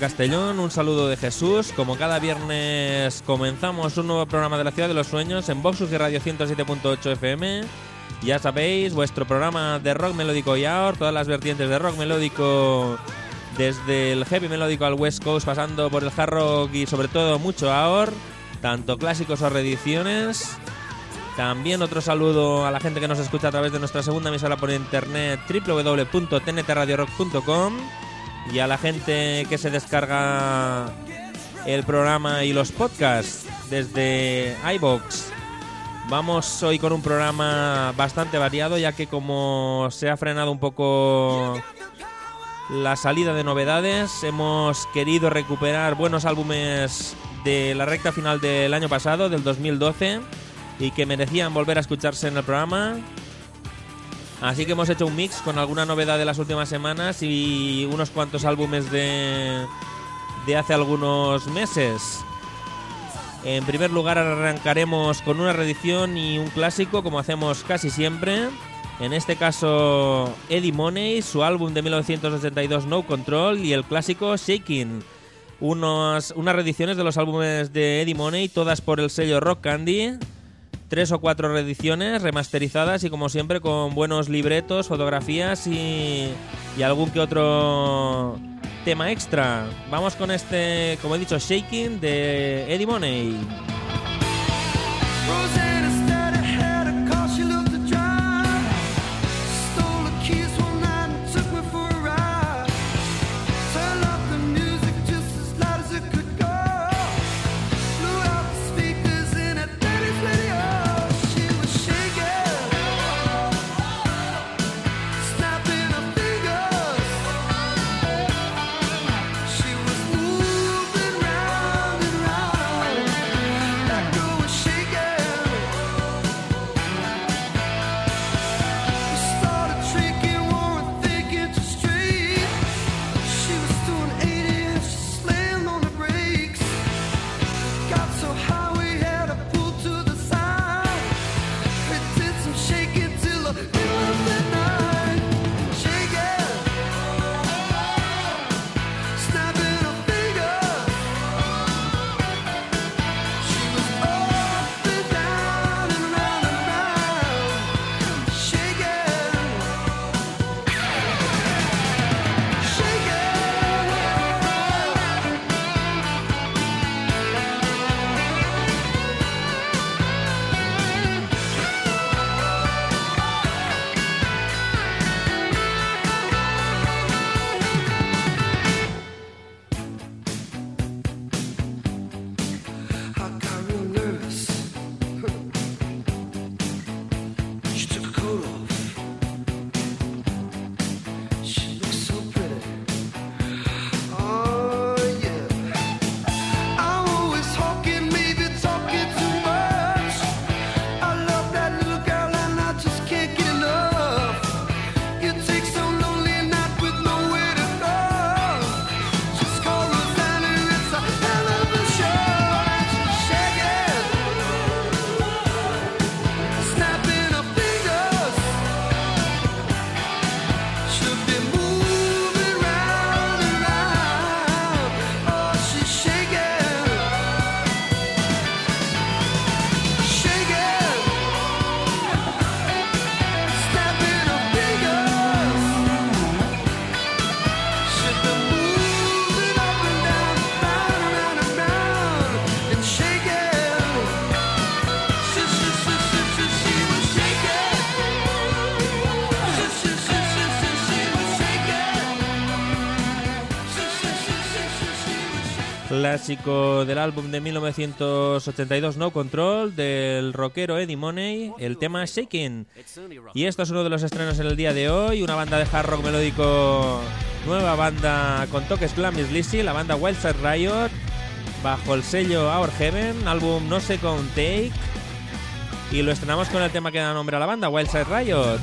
Castellón, un saludo de Jesús. Como cada viernes comenzamos un nuevo programa de la Ciudad de los Sueños en Vox UG Radio 107.8 FM. Ya sabéis, vuestro programa de rock melódico y ahora, todas las vertientes de rock melódico, desde el heavy melódico al West Coast, pasando por el hard rock y sobre todo mucho ahora, tanto clásicos o reediciones. También otro saludo a la gente que nos escucha a través de nuestra segunda emisora por internet www.tntradiorock.com y a la gente que se descarga el programa y los podcasts desde iBox. Vamos hoy con un programa bastante variado ya que como se ha frenado un poco la salida de novedades, hemos querido recuperar buenos álbumes de la recta final del año pasado, del 2012, y que merecían volver a escucharse en el programa. Así que hemos hecho un mix con alguna novedad de las últimas semanas y unos cuantos álbumes de, de hace algunos meses. En primer lugar arrancaremos con una reedición y un clásico como hacemos casi siempre. En este caso Eddie Money, su álbum de 1982 No Control y el clásico Shaking. Unos, unas reediciones de los álbumes de Eddie Money, todas por el sello Rock Candy. Tres o cuatro reediciones remasterizadas y como siempre con buenos libretos, fotografías y, y algún que otro tema extra. Vamos con este, como he dicho, Shaking de Eddie Money. clásico del álbum de 1982 No Control del rockero Eddie Money, el tema Shaking. Y esto es uno de los estrenos en el día de hoy, una banda de hard rock melódico, nueva banda con toques glam y sleazy, la banda Wildside Riot, bajo el sello Our Heaven, álbum No Second Take, y lo estrenamos con el tema que da nombre a la banda, Wildside Riot.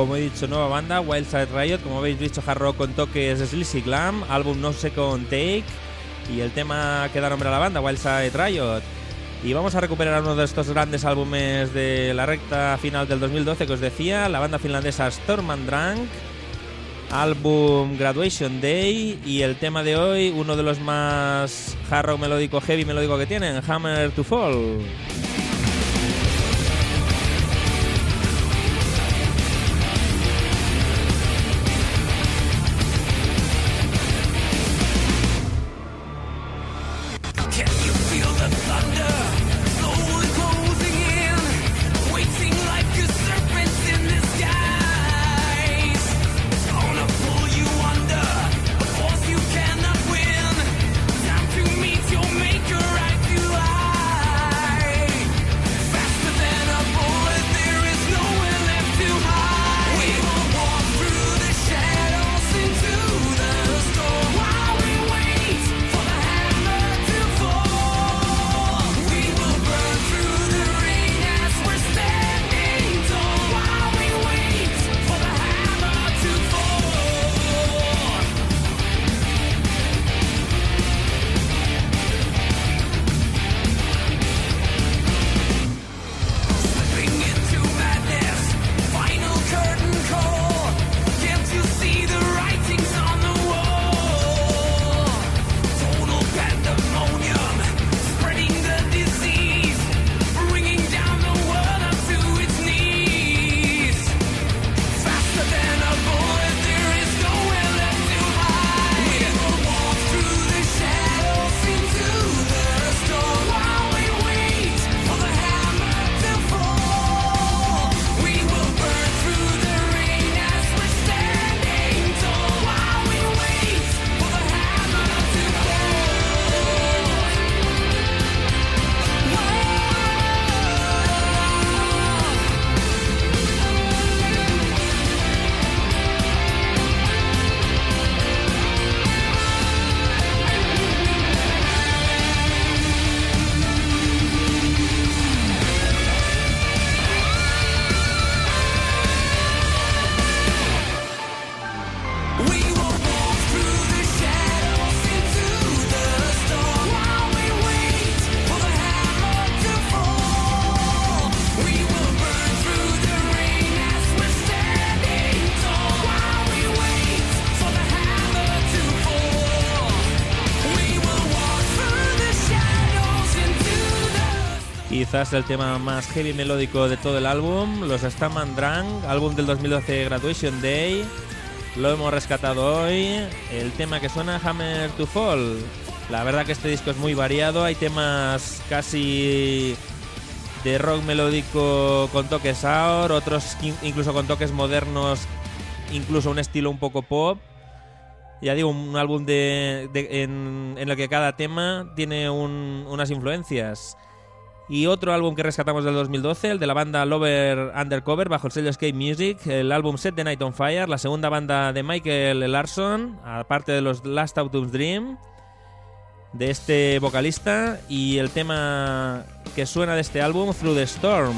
como he dicho, nueva banda, Wildside Riot, como habéis visto, hard rock con toques de Sleazy Glam, álbum No Second Take, y el tema que da nombre a la banda, Wildside Riot. Y vamos a recuperar uno de estos grandes álbumes de la recta final del 2012 que os decía, la banda finlandesa Storm and Drunk, álbum Graduation Day y el tema de hoy, uno de los más hard rock melódico, heavy melódico que tienen, Hammer to Fall. Quizás el tema más heavy melódico de todo el álbum, los Stam and Drunk, álbum del 2012 Graduation Day. Lo hemos rescatado hoy. El tema que suena Hammer to Fall. La verdad que este disco es muy variado, hay temas casi de rock melódico con toques sour, otros in- incluso con toques modernos, incluso un estilo un poco pop. Ya digo, un álbum de, en, el que cada tema tiene un- unas influencias. Y otro álbum que rescatamos del 2012, el de la banda Lover Undercover, bajo el sello Escape Music, el álbum Set the Night on Fire, la segunda banda de Michael Larson, aparte de los Last Autumn's Dream, de este vocalista, y el tema que suena de este álbum, Through the Storm.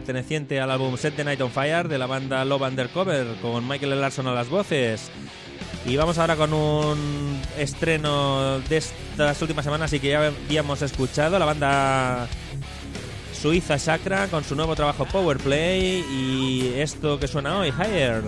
Perteneciente al álbum Set the Night on Fire de la banda Love Undercover, con Michael Larson a las voces. Y vamos ahora con un estreno de estas últimas semanas y que ya habíamos escuchado, la banda suiza Chakra con su nuevo trabajo Power Play y esto que suena hoy, Higher.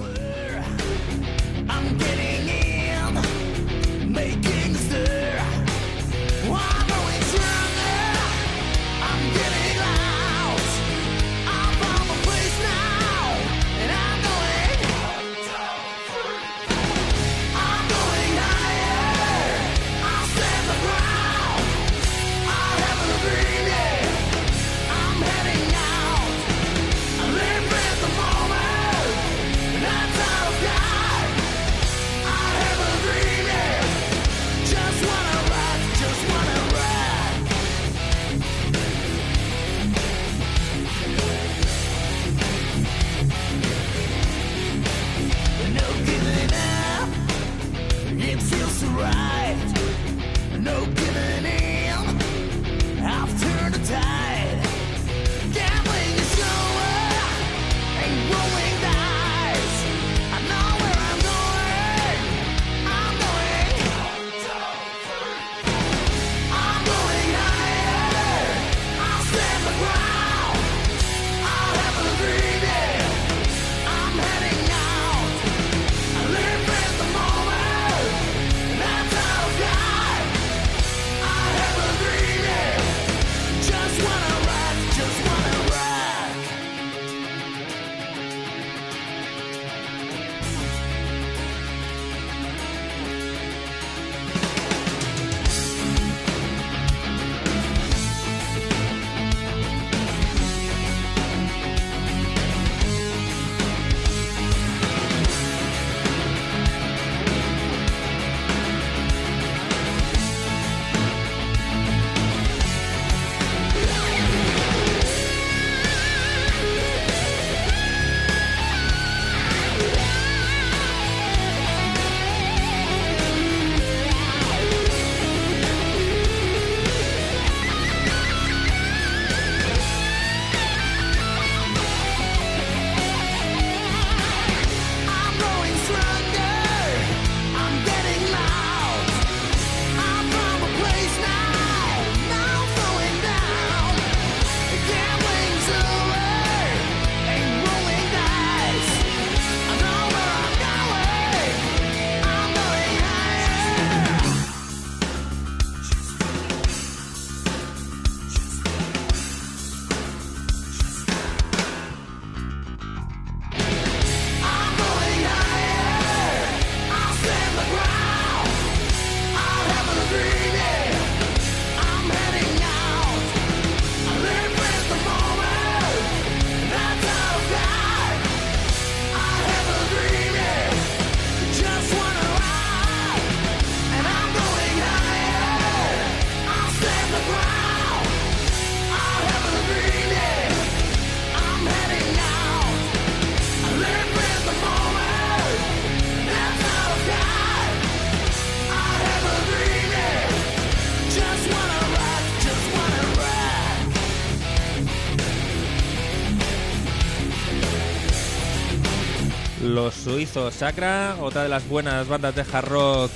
Los suizos Sacra, otra de las buenas bandas de hard rock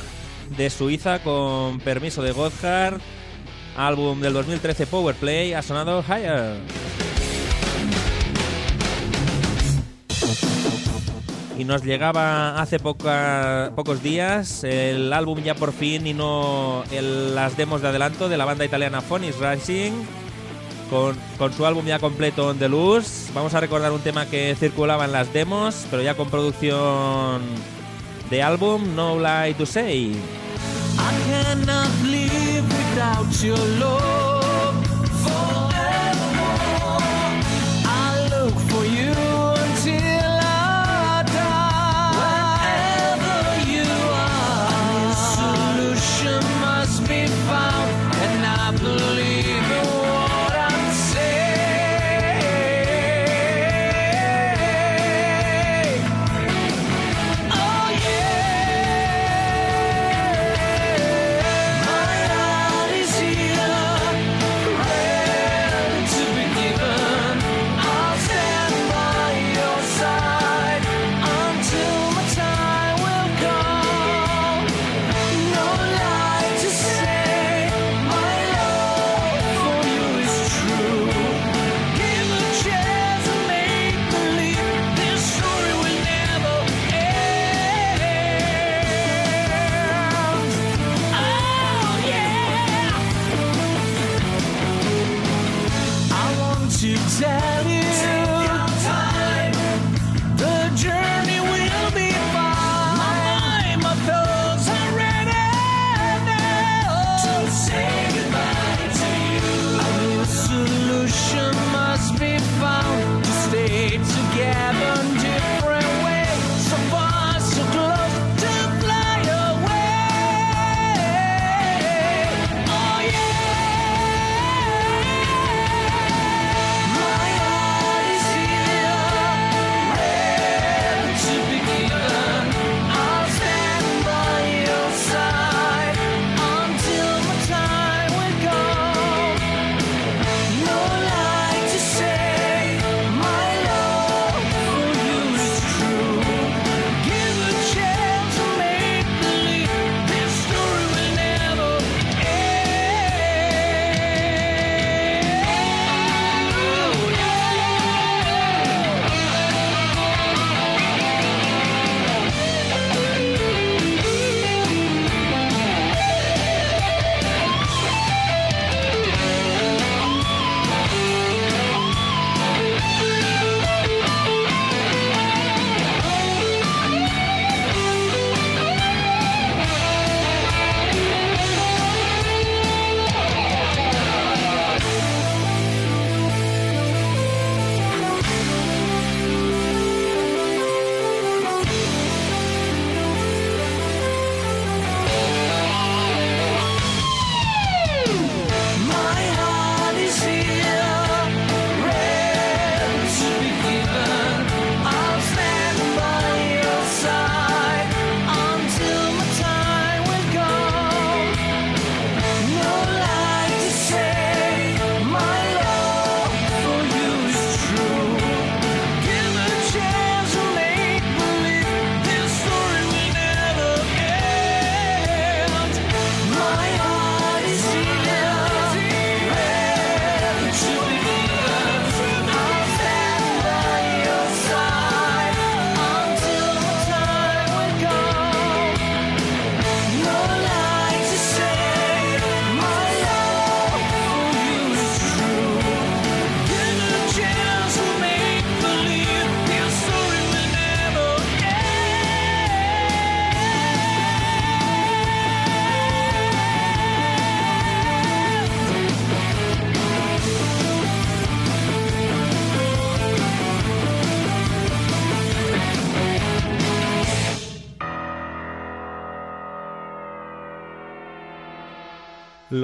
de Suiza con permiso de Gotthard. Álbum del 2013 Powerplay ha sonado Higher. Y nos llegaba hace pocos días el álbum ya por fin y no el- las demos de adelanto de la banda italiana Phoenix Rising con, su álbum ya completo On The Loose. Vamos a recordar un tema que circulaba en las demos, pero ya con producción de álbum, No Lie to Say. I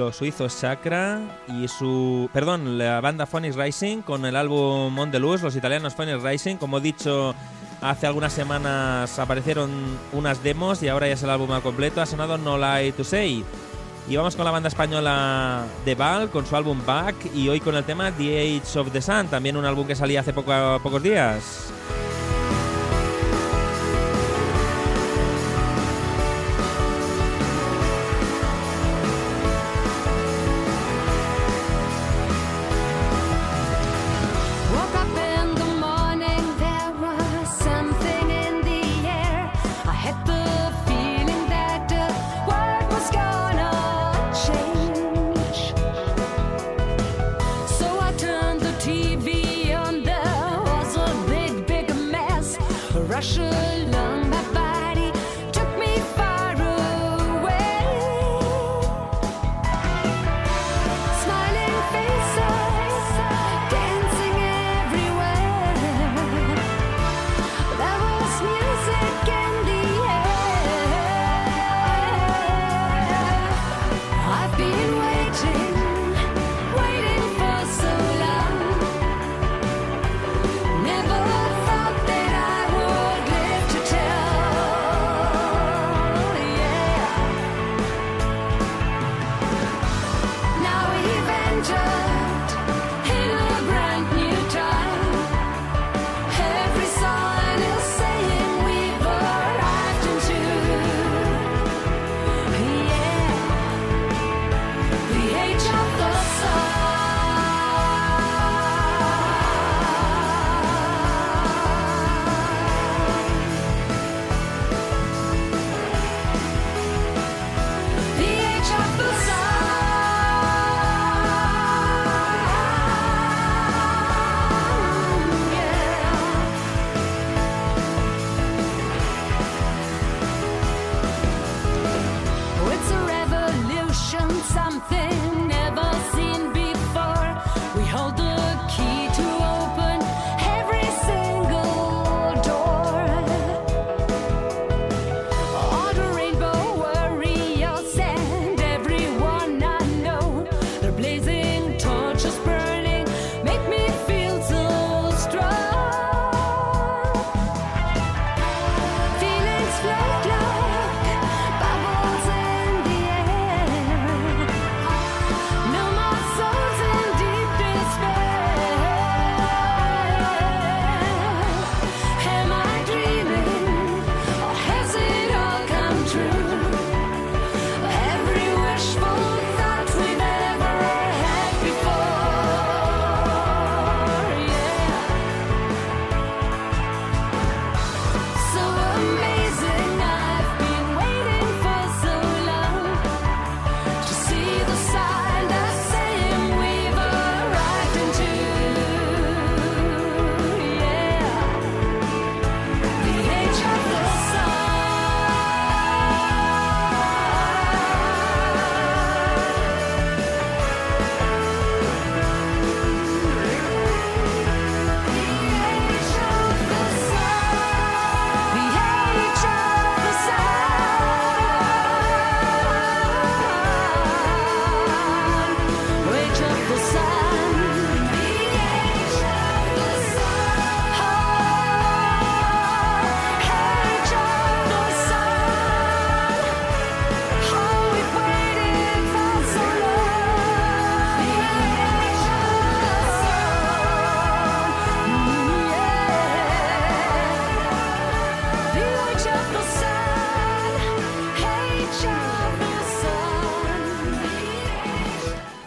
Los suizos Sacra y su. Perdón, la banda Phoenix Rising con el álbum On the Loose, los italianos Phoenix Rising. Como he dicho, hace algunas semanas aparecieron unas demos y ahora ya es el álbum al completo. Ha sonado No Lie to Say. Y vamos con la banda española The Val con su álbum Back y hoy con el tema The Age of the Sun, también un álbum que salía hace poco- pocos días. Russia.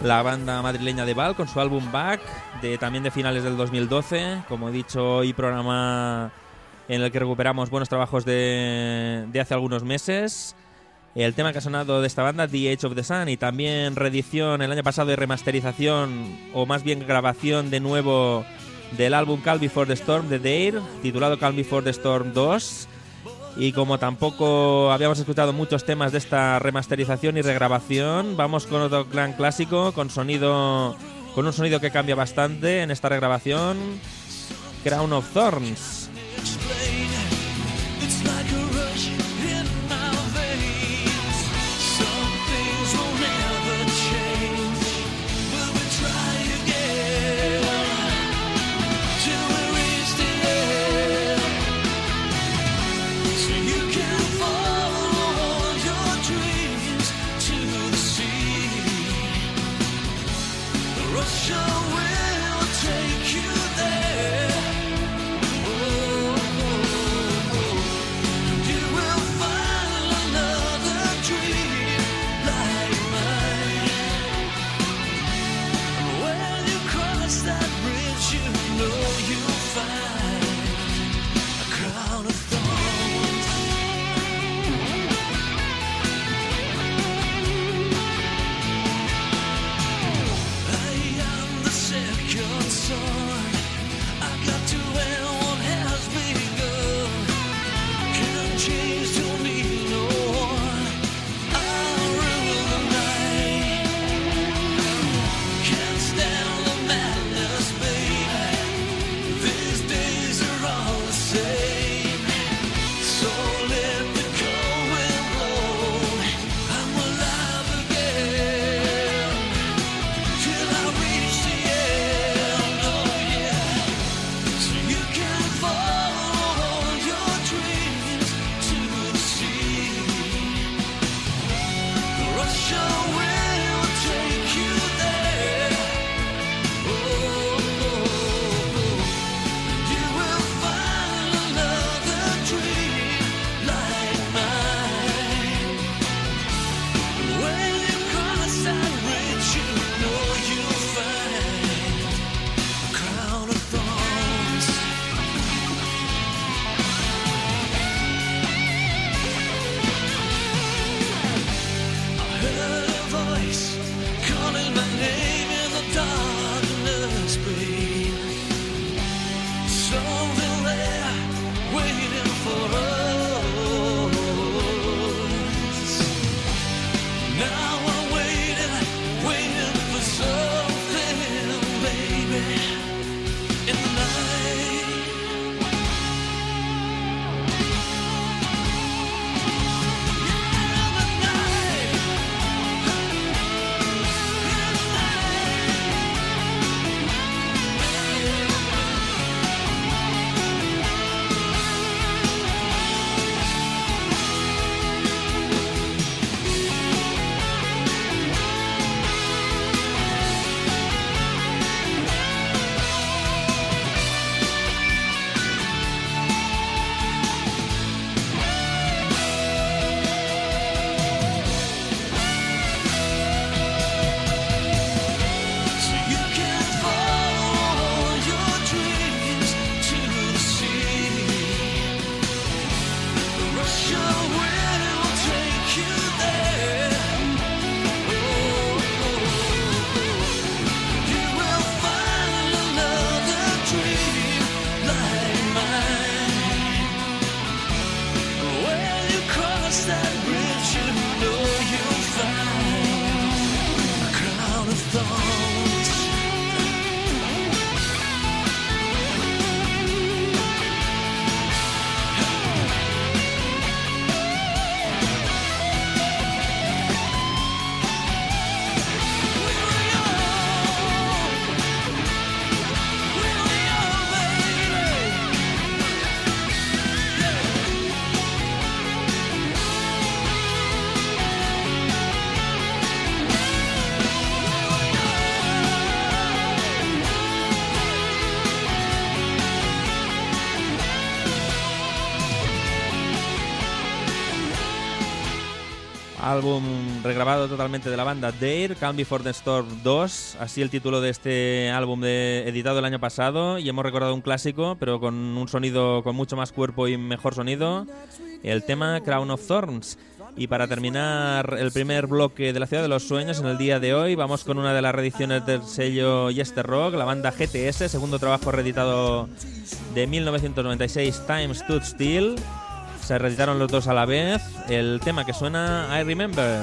La banda madrileña de Val con su álbum Back, de, también de finales del 2012. Como he dicho, hoy programa en el que recuperamos buenos trabajos de, de hace algunos meses. El tema que ha sonado de esta banda, The Age of the Sun, y también reedición el año pasado y remasterización, o más bien grabación de nuevo del álbum Calm Before the Storm de Dare, titulado Calm Before the Storm 2. Y como tampoco habíamos escuchado muchos temas de esta remasterización y regrabación, vamos con otro gran clásico con sonido con un sonido que cambia bastante en esta regrabación, Crown of Thorns. show. Álbum regrabado totalmente de la banda Dare, Calm Before the Storm 2, así el título de este álbum de- editado el año pasado y hemos recordado un clásico, pero con un sonido con mucho más cuerpo y mejor sonido, el tema Crown of Thorns. Y para terminar el primer bloque de la Ciudad de los Sueños en el día de hoy, vamos con una de las reediciones del sello Yester Rock, la banda GTS, segundo trabajo reeditado de 1996, Time Stood Still. Se reeditaron los dos a la vez. El tema que suena, I Remember.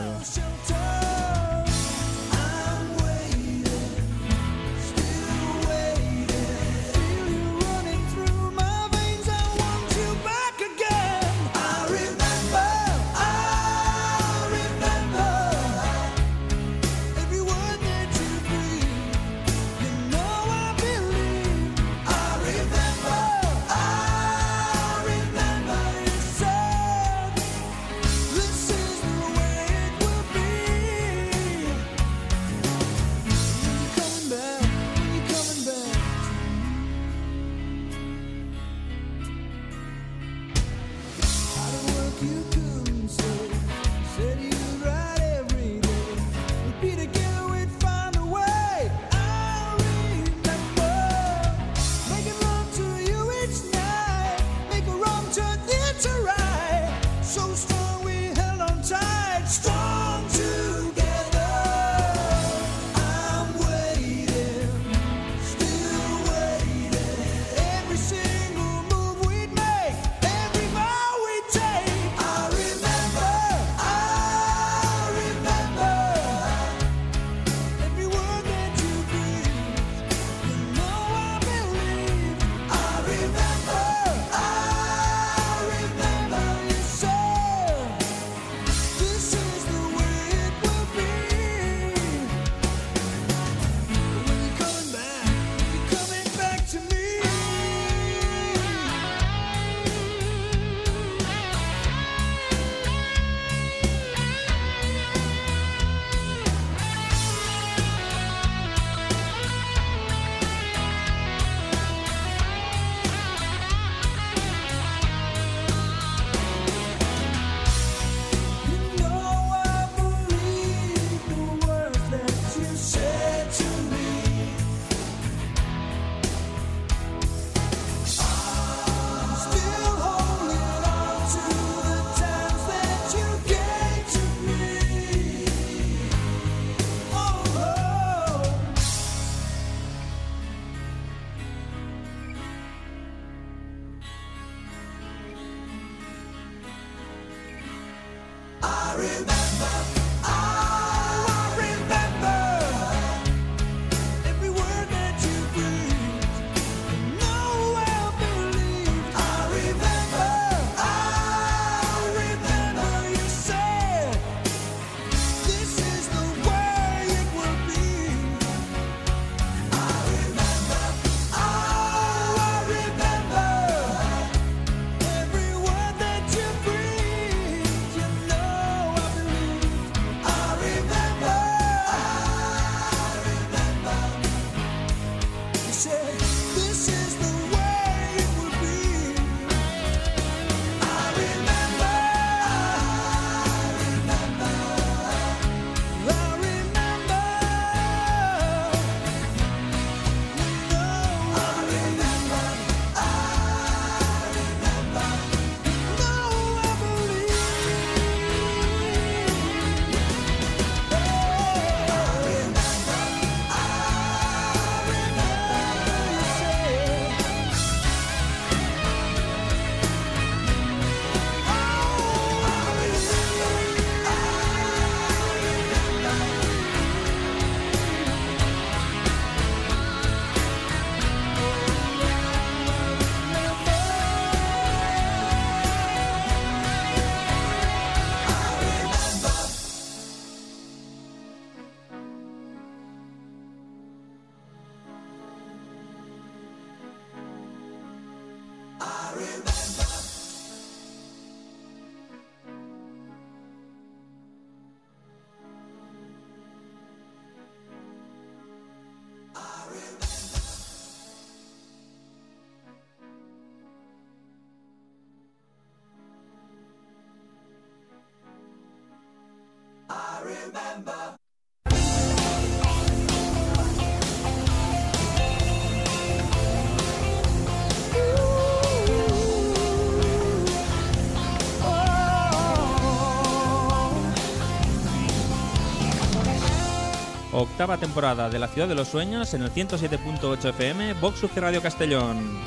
Octava temporada de La Ciudad de los Sueños en el 107.8 FM, Vox UC Radio Castellón.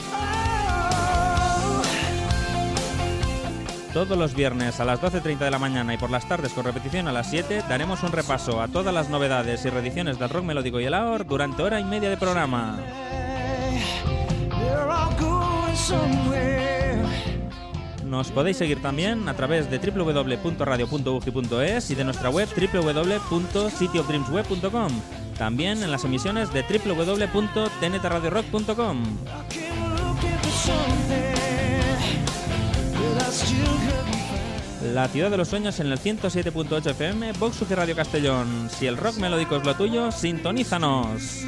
Todos los viernes a las 12.30 de la mañana y por las tardes con repetición a las 7 daremos un repaso a todas las novedades y reediciones del rock melódico y el AOR durante hora y media de programa. Nos podéis seguir también a través de www.radio.ugi.es y de nuestra web www.cityofdreamsweb.com. También en las emisiones de www.tntradiorock.com. La ciudad de los sueños en el 107.8 FM, Vox Radio Castellón. Si el rock melódico es lo tuyo, sintonízanos.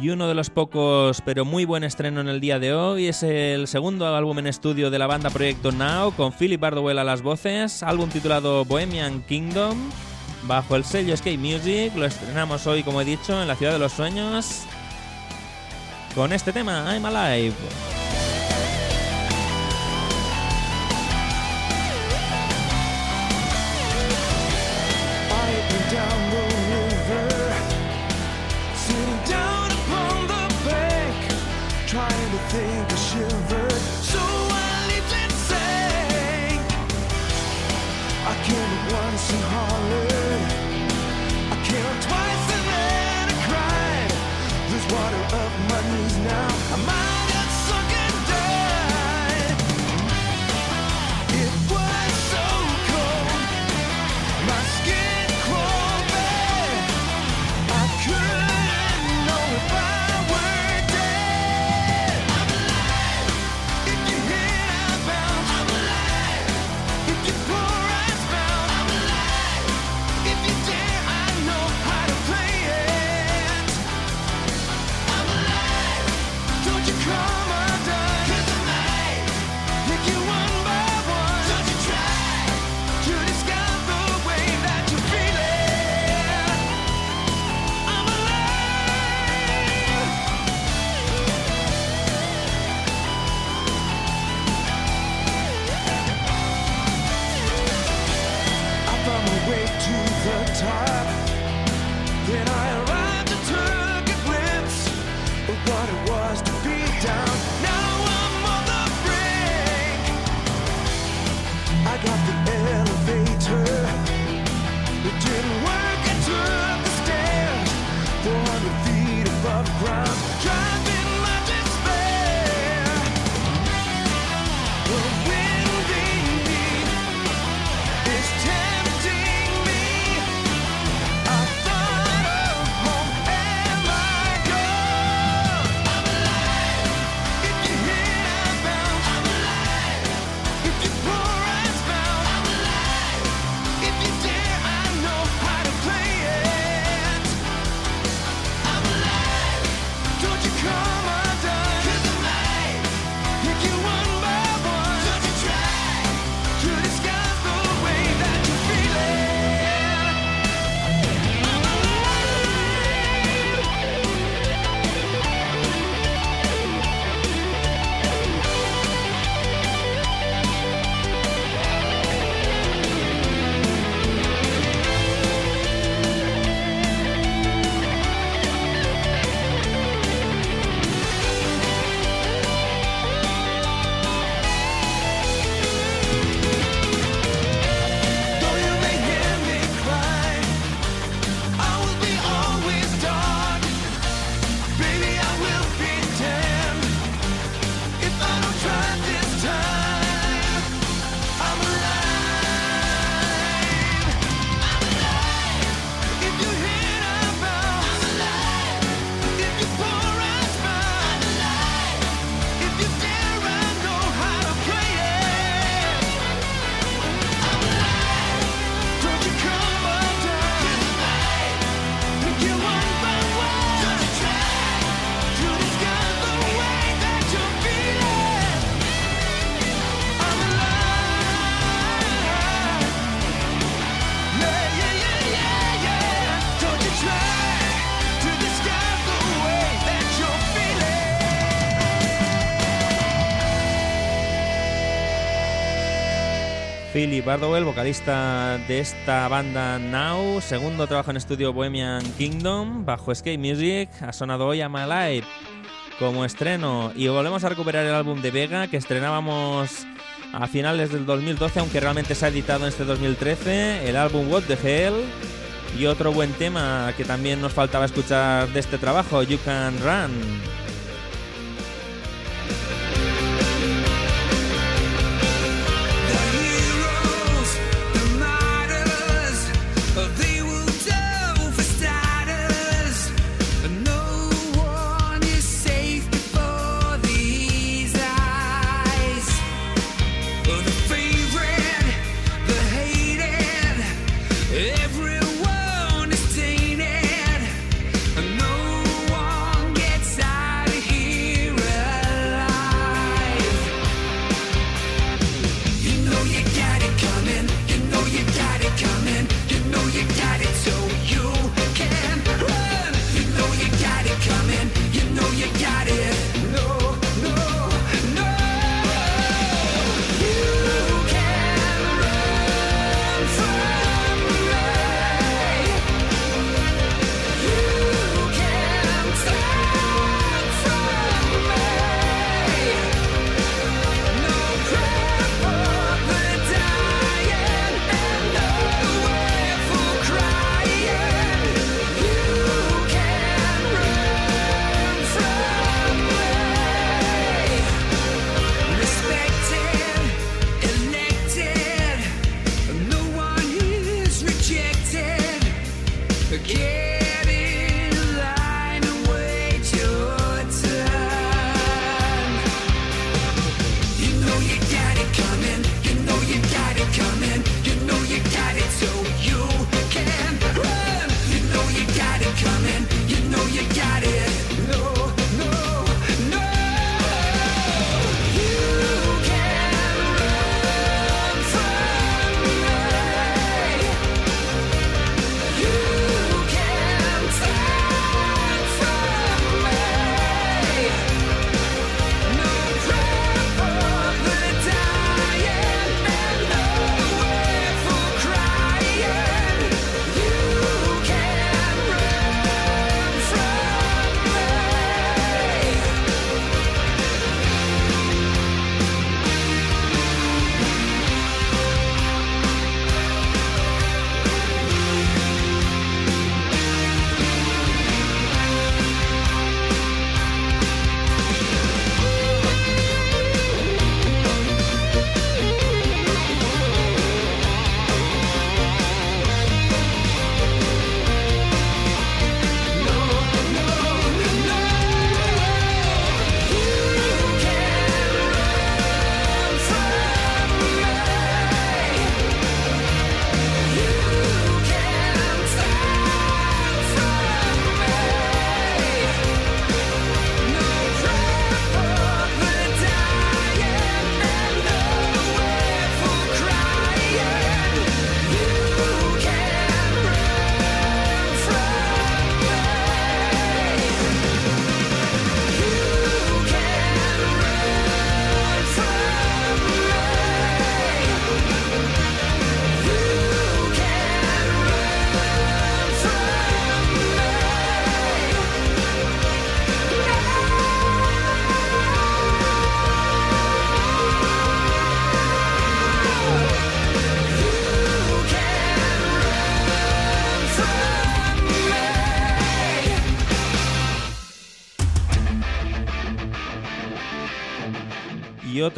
Y uno de los pocos, pero muy buen estreno en el día de hoy es el segundo álbum en estudio de la banda Proyecto Now, con Philip Bardowell a las voces, álbum titulado Bohemian Kingdom, bajo el sello Skate Music. Lo estrenamos hoy, como he dicho, en la ciudad de los sueños, con este tema, I'm Alive. Philip Bardowell, vocalista de esta banda Now, segundo trabajo en estudio Bohemian Kingdom, bajo Skate Music, ha sonado hoy a My Life como estreno y volvemos a recuperar el álbum de Vega que estrenábamos a finales del 2012, aunque realmente se ha editado en este 2013, el álbum What the Hell y otro buen tema que también nos faltaba escuchar de este trabajo, You Can Run.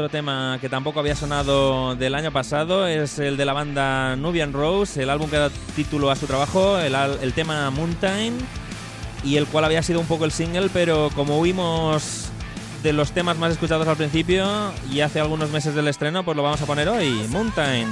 Otro tema que tampoco había sonado del año pasado es el de la banda Nubian Rose, el álbum que da título a su trabajo, el, el tema Mountain, y el cual había sido un poco el single, pero como huimos de los temas más escuchados al principio y hace algunos meses del estreno, pues lo vamos a poner hoy, Mountain.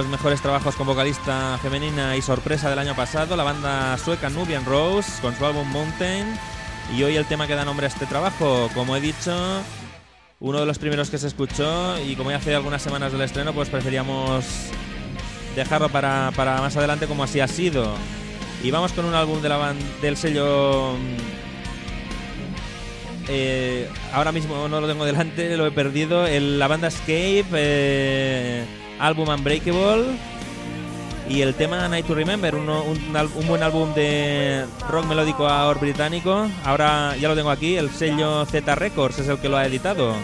Los mejores trabajos con vocalista femenina y sorpresa del año pasado, la banda sueca Nubian Rose con su álbum Mountain. Y hoy el tema que da nombre a este trabajo, como he dicho, uno de los primeros que se escuchó y como ya hace algunas semanas del estreno, pues preferíamos dejarlo para, para más adelante como así ha sido. Y vamos con un álbum de la del sello... mm, eh, ahora mismo no lo tengo delante, lo he perdido. El- la banda Escape, eh, álbum Unbreakable y el tema Night to Remember, un, un buen álbum de rock melódico ahora británico. Ahora ya lo tengo aquí, el sello Z Records es el que lo ha editado.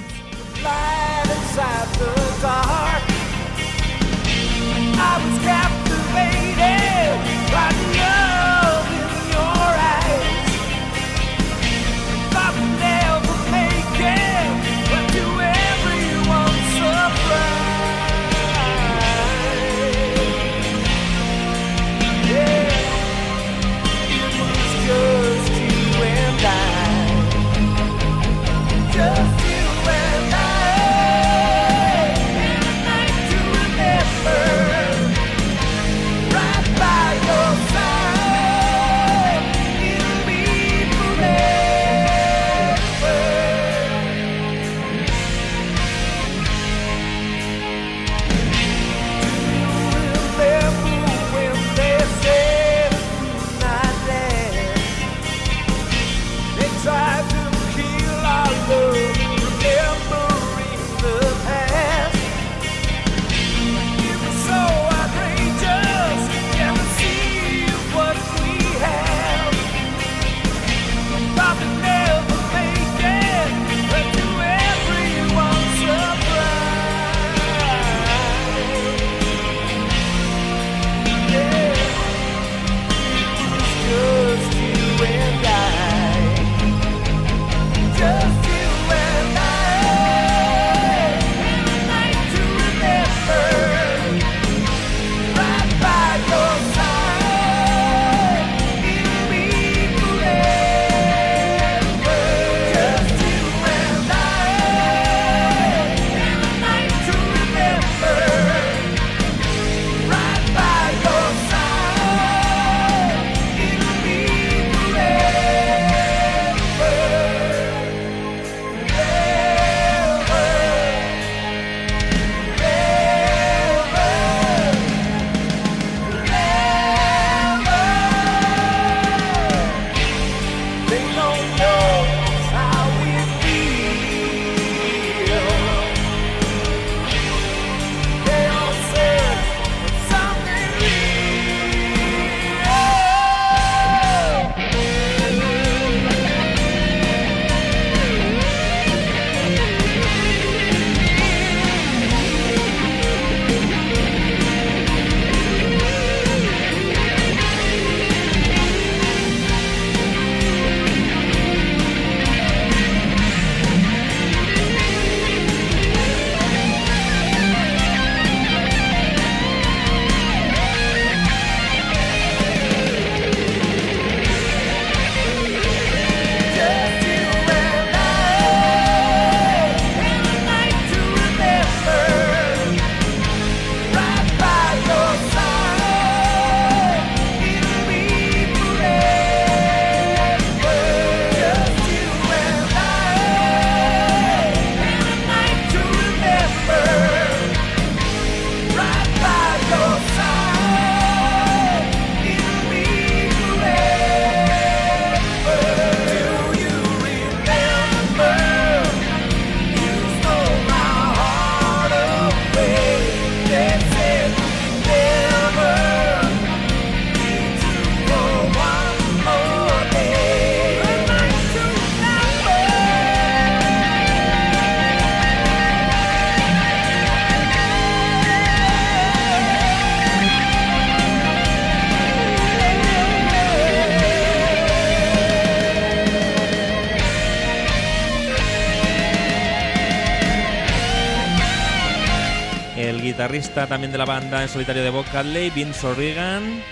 guitarrista también de la banda en solitario de Bob Cadley, Vince O'Regan.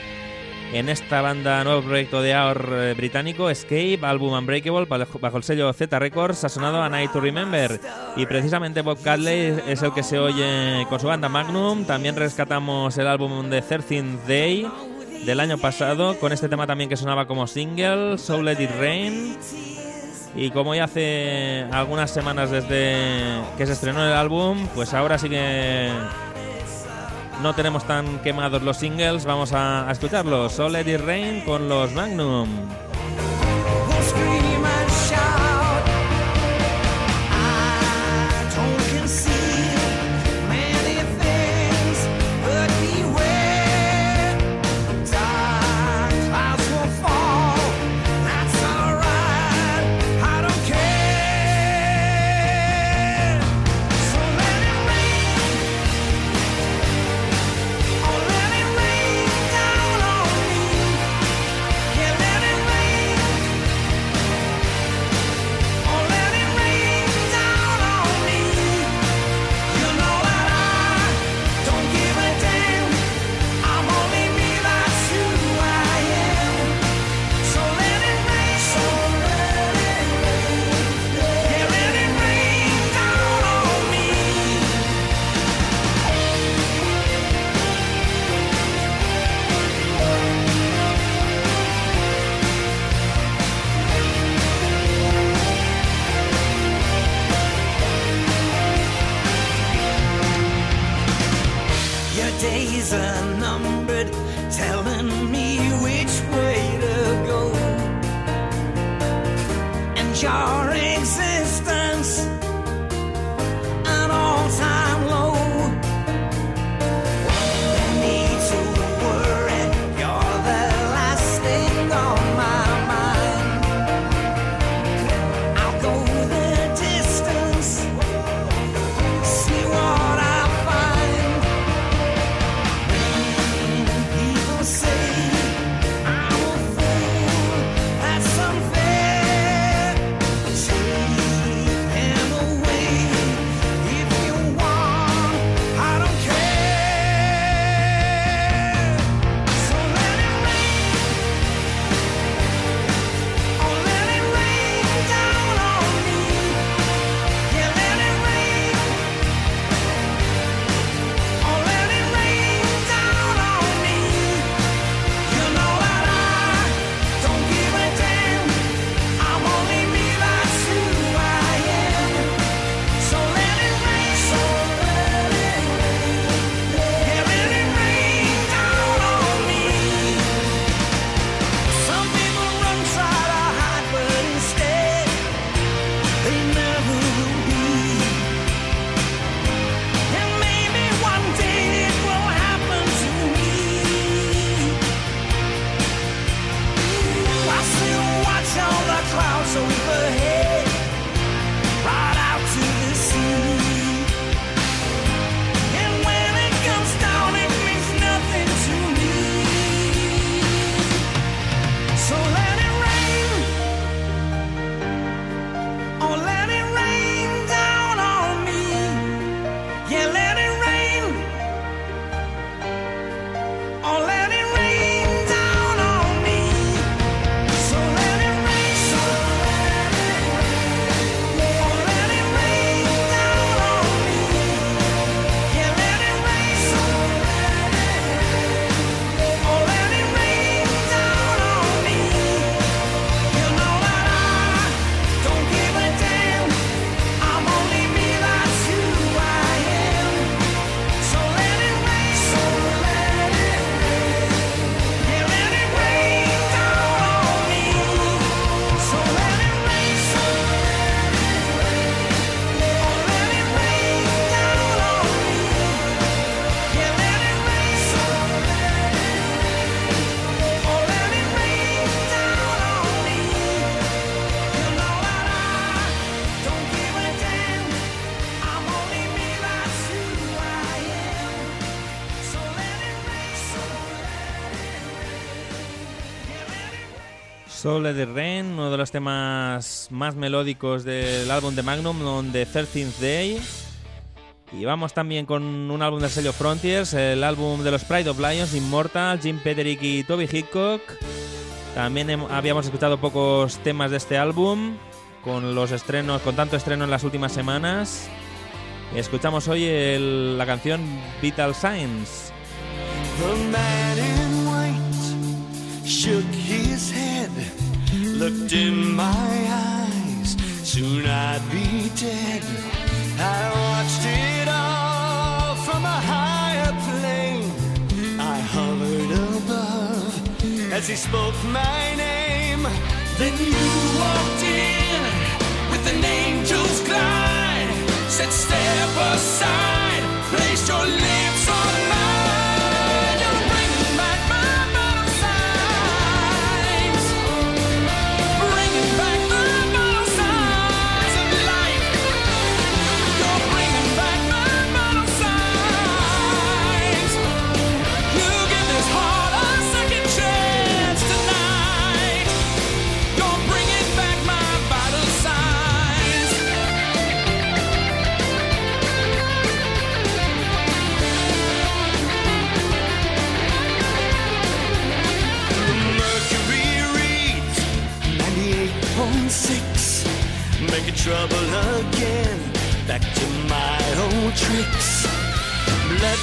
En esta banda, nuevo proyecto de AOR eh, británico, Escape, álbum Unbreakable, bajo el sello Z Records, ha sonado A Night to Remember. Y precisamente Bob Cadley es el que se oye con su banda Magnum. También rescatamos el álbum de 13 Day del año pasado, con este tema también que sonaba como single, So Let It Rain. Y como ya hace algunas semanas desde que se estrenó el álbum, pues ahora sí que no tenemos tan quemados los singles, vamos a, escucharlos. Solid y Rain con los Magnum. Sole de Rain, uno de los temas más melódicos del álbum de Magnum, on The 13th Day. Y vamos también con un álbum del sello Frontiers, el álbum de los Pride of Lions, Immortal, Jim Peterick y Toby Hickok. También habíamos escuchado pocos temas de este álbum, con los estrenos, con tanto estreno en las últimas semanas. Escuchamos hoy la canción Vital Signs. Looked in my eyes. Soon I'd be dead. I watched it all from a higher plane. I hovered above as he spoke my name. Then you walked in with an angel's glide. Said, step aside, placed your lips on mine. Making trouble again. Back to my old tricks. Blood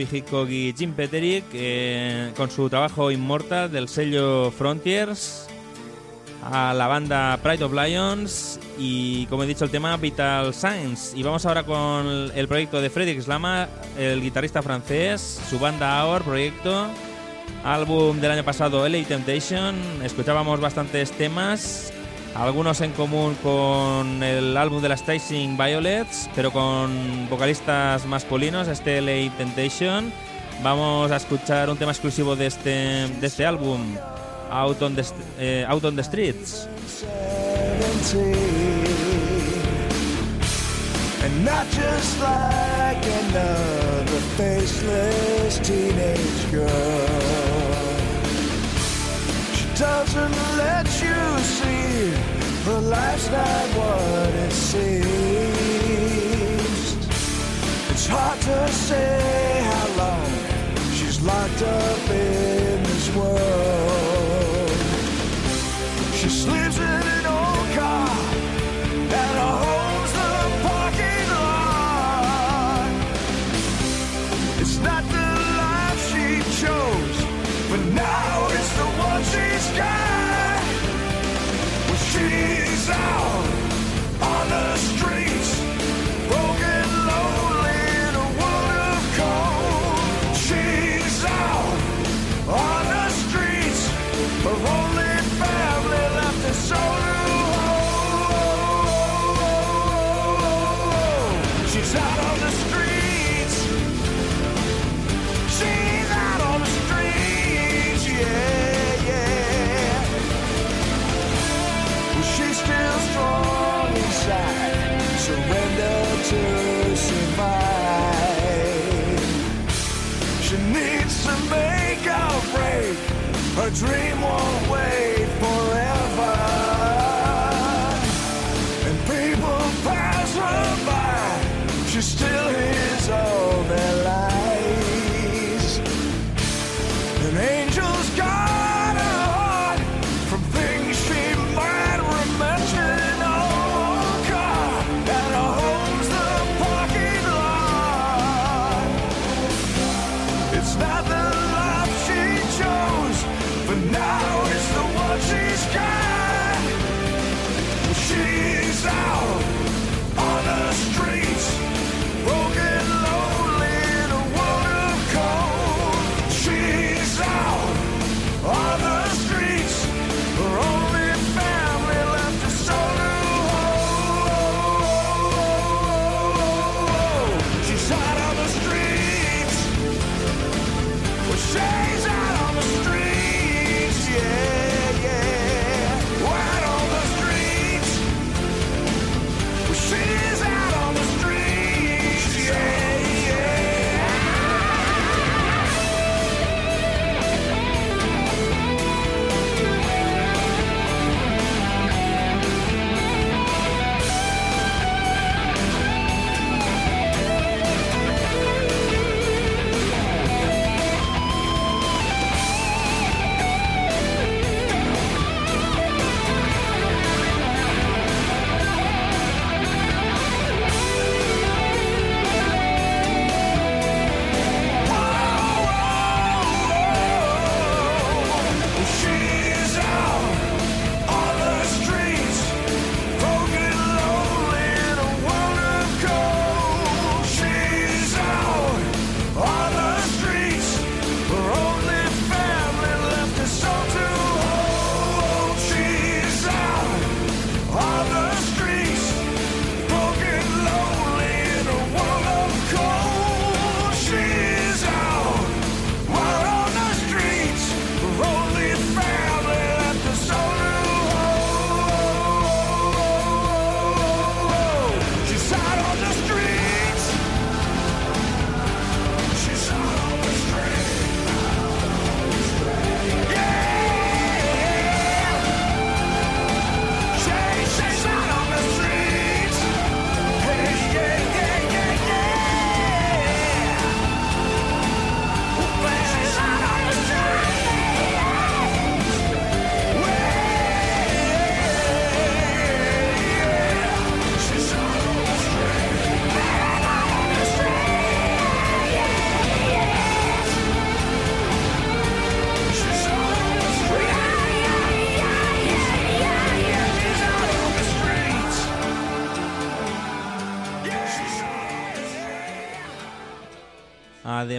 Y Jim Peterick eh, con su trabajo Immortal del sello Frontiers a la banda Pride of Lions y como he dicho el tema Vital Signs. Y vamos ahora con el proyecto de Fredrik Slama el guitarrista francés su banda Aor proyecto álbum del año pasado LA Temptation. Escuchábamos bastantes temas algunos en común con el álbum de las Tracing Violets, pero con vocalistas masculinos, este LA Temptation. Vamos a escuchar un tema exclusivo de este, de este álbum, Out on the, eh, Out on the Streets. And not just like another faceless teenage girl. see, but life's not what it seems. It's hard to say how long she's locked up in this world.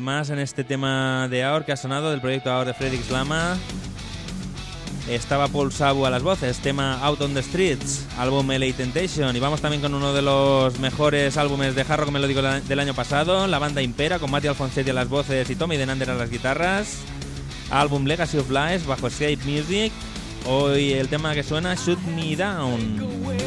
Además, en este tema de AOR que ha sonado, del proyecto AOR de Fredrik Lama, estaba Paul Sabu a las voces, tema Out on the Streets, álbum LA Temptation. Y vamos también con uno de los mejores álbumes de hard rock melódico del año pasado, la banda Impera, con Mati Alfonsetti a las voces y Tommy Denander a las guitarras. Álbum Legacy of Lies bajo Shape Music. Hoy el tema que suena, Shoot Me Down.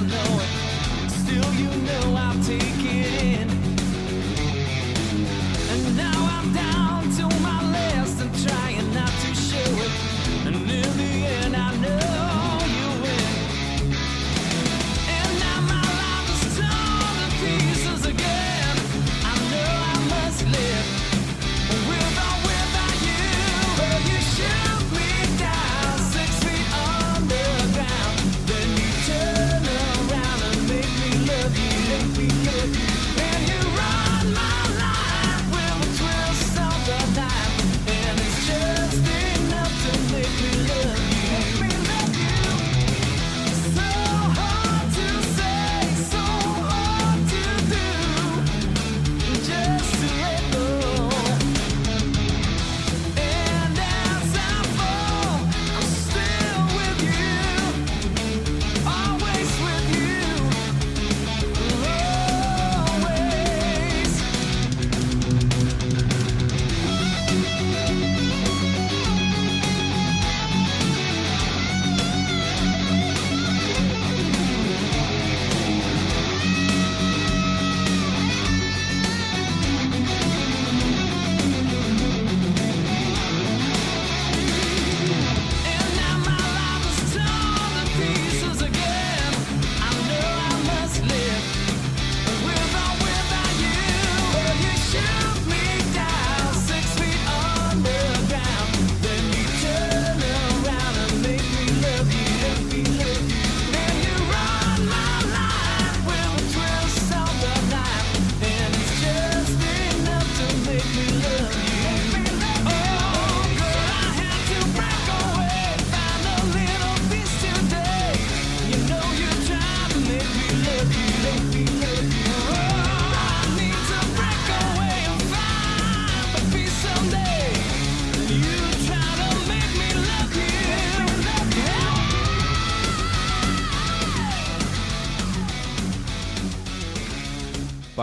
Know it. Still, you know I'm taking it in.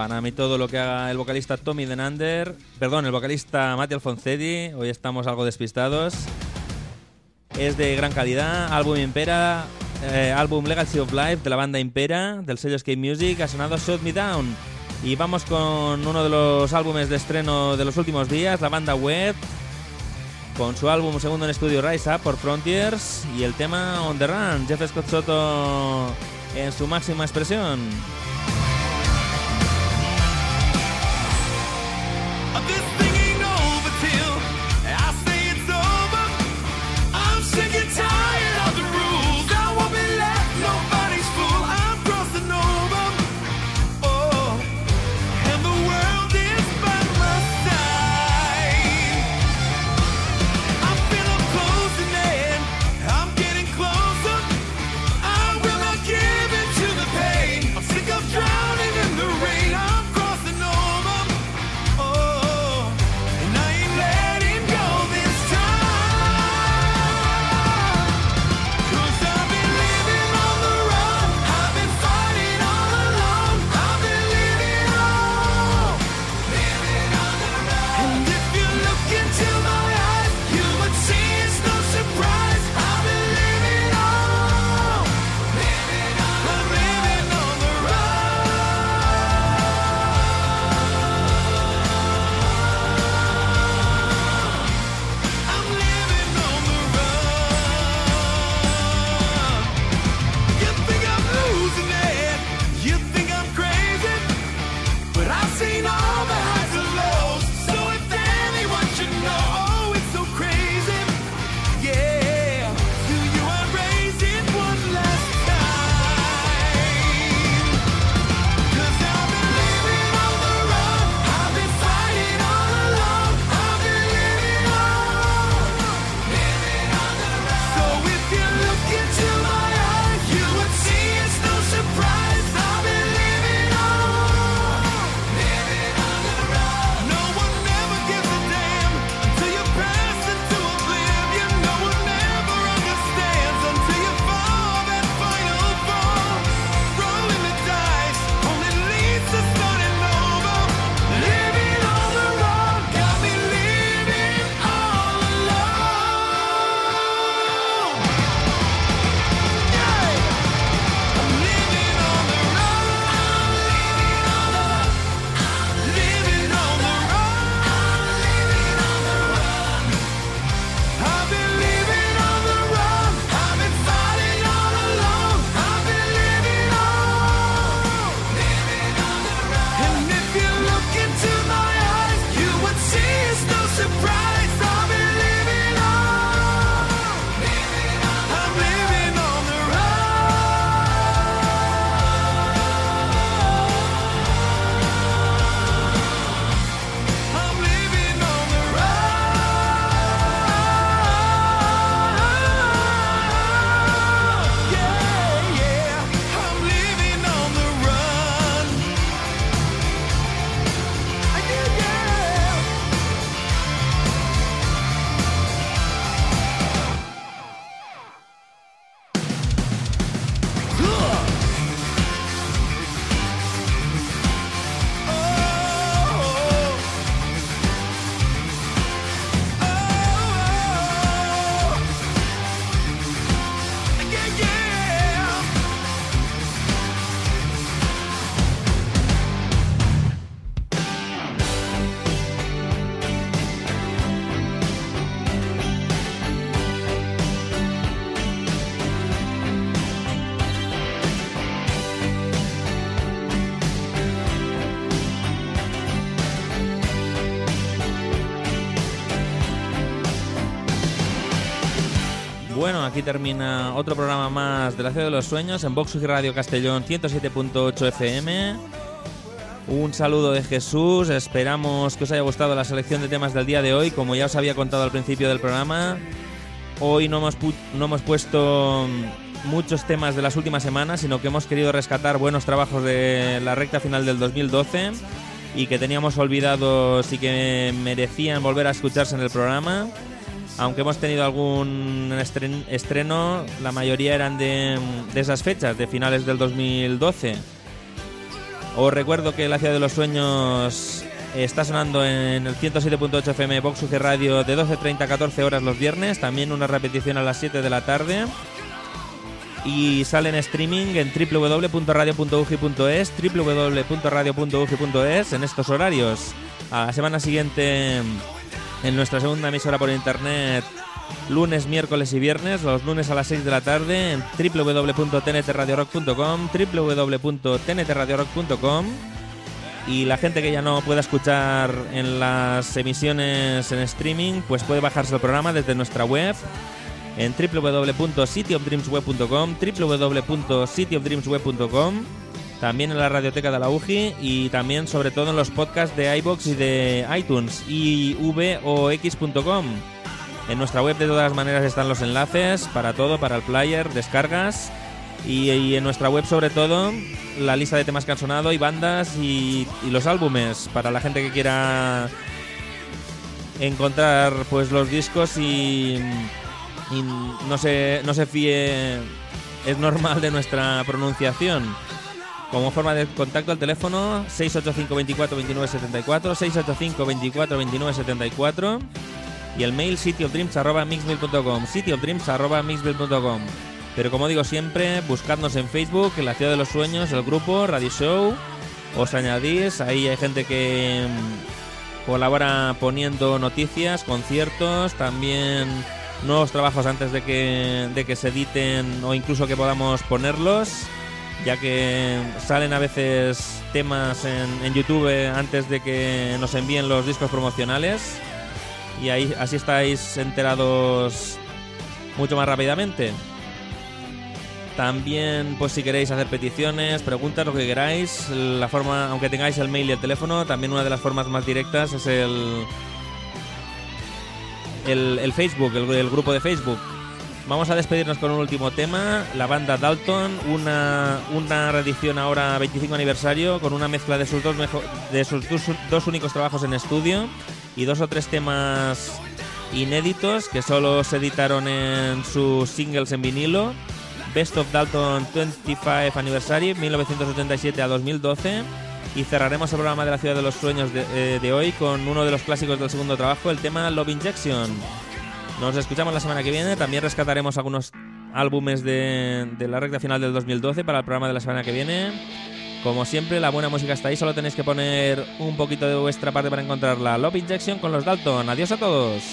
Para mí todo lo que haga el vocalista Tommy Denander, perdón, el vocalista Mati Alfonsetti, hoy estamos algo despistados, es de gran calidad, álbum Impera, eh, álbum Legacy of Life de la banda Impera, del sello Escape Music, ha sonado Shut Me Down. Y vamos con uno de los álbumes de estreno de los últimos días, la banda Web, con su álbum segundo en estudio Rise Up por Frontiers y el tema On the Run, Jeff Scott Soto en su máxima expresión. Aquí termina otro programa más de la Ciudad de los Sueños en Vox Radio Castellón 107.8 FM. Un saludo de Jesús, esperamos que os haya gustado la selección de temas del día de hoy, como ya os había contado al principio del programa. Hoy no hemos, pu- no hemos puesto muchos temas de las últimas semanas, sino que hemos querido rescatar buenos trabajos de la recta final del 2012 y que teníamos olvidados y que merecían volver a escucharse en el programa. Aunque hemos tenido algún estren- estreno, la mayoría eran de, esas fechas, de finales del 2012. Os recuerdo que La Ciudad de los Sueños está sonando en el 107.8 FM Vox UG Radio de 12.30 a 14 horas los viernes, también una repetición a las 7 de la tarde. Y sale en streaming en www.radio.ugi.es, www.radio.ugi.es en estos horarios. A la semana siguiente en nuestra segunda emisora por internet lunes, miércoles y viernes, los lunes a las 6 de la tarde en www.tntradiorock.com, www.tntradiorock.com y la gente que ya no pueda escuchar en las emisiones en streaming, pues puede bajarse el programa desde nuestra web en www.cityofdreamsweb.com, www.cityofdreamsweb.com, también en la radioteca de la UGI y también sobre todo en los podcasts de iBox y de iTunes y vox.com. En nuestra web de todas maneras están los enlaces para todo, para el player, descargas y, en nuestra web sobre todo la lista de temas que han sonado y bandas y, y los álbumes para la gente que quiera encontrar pues los discos y, y no se no se fíe es normal de nuestra pronunciación. Como forma de contacto al teléfono 685 24 29 74 685 24 29 74 y el mail cityofdreams.mixmail.com Pero como digo siempre, buscadnos en Facebook, en la Ciudad de los Sueños, el grupo, Radio Show, os añadís, ahí hay gente que mm, colabora poniendo noticias, conciertos, también nuevos trabajos antes de que, de que se editen o incluso que podamos ponerlos, ya que salen a veces temas en, YouTube antes de que nos envíen los discos promocionales y ahí así estáis enterados mucho más rápidamente. También, pues si queréis hacer peticiones, preguntas, lo que queráis, la forma, aunque tengáis el mail y el teléfono, también una de las formas más directas es el el, Facebook, el grupo de Facebook. Vamos a despedirnos con un último tema, la banda Dalton, una, una reedición ahora 25 aniversario con una mezcla de sus dos mejo- de sus dos, dos únicos trabajos en estudio y dos o tres temas inéditos que solo se editaron en sus singles en vinilo. Best of Dalton 25 Anniversary 1977 a 2012 y cerraremos el programa de la ciudad de los sueños de, eh, de hoy con uno de los clásicos del segundo trabajo, el tema Love Injection. Nos escuchamos la semana que viene. También rescataremos algunos álbumes de, la recta final del 2012 para el programa de la semana que viene. Como siempre, la buena música está ahí. Solo tenéis que poner un poquito de vuestra parte para encontrarla. Love Injection con los Dalton. Adiós a todos.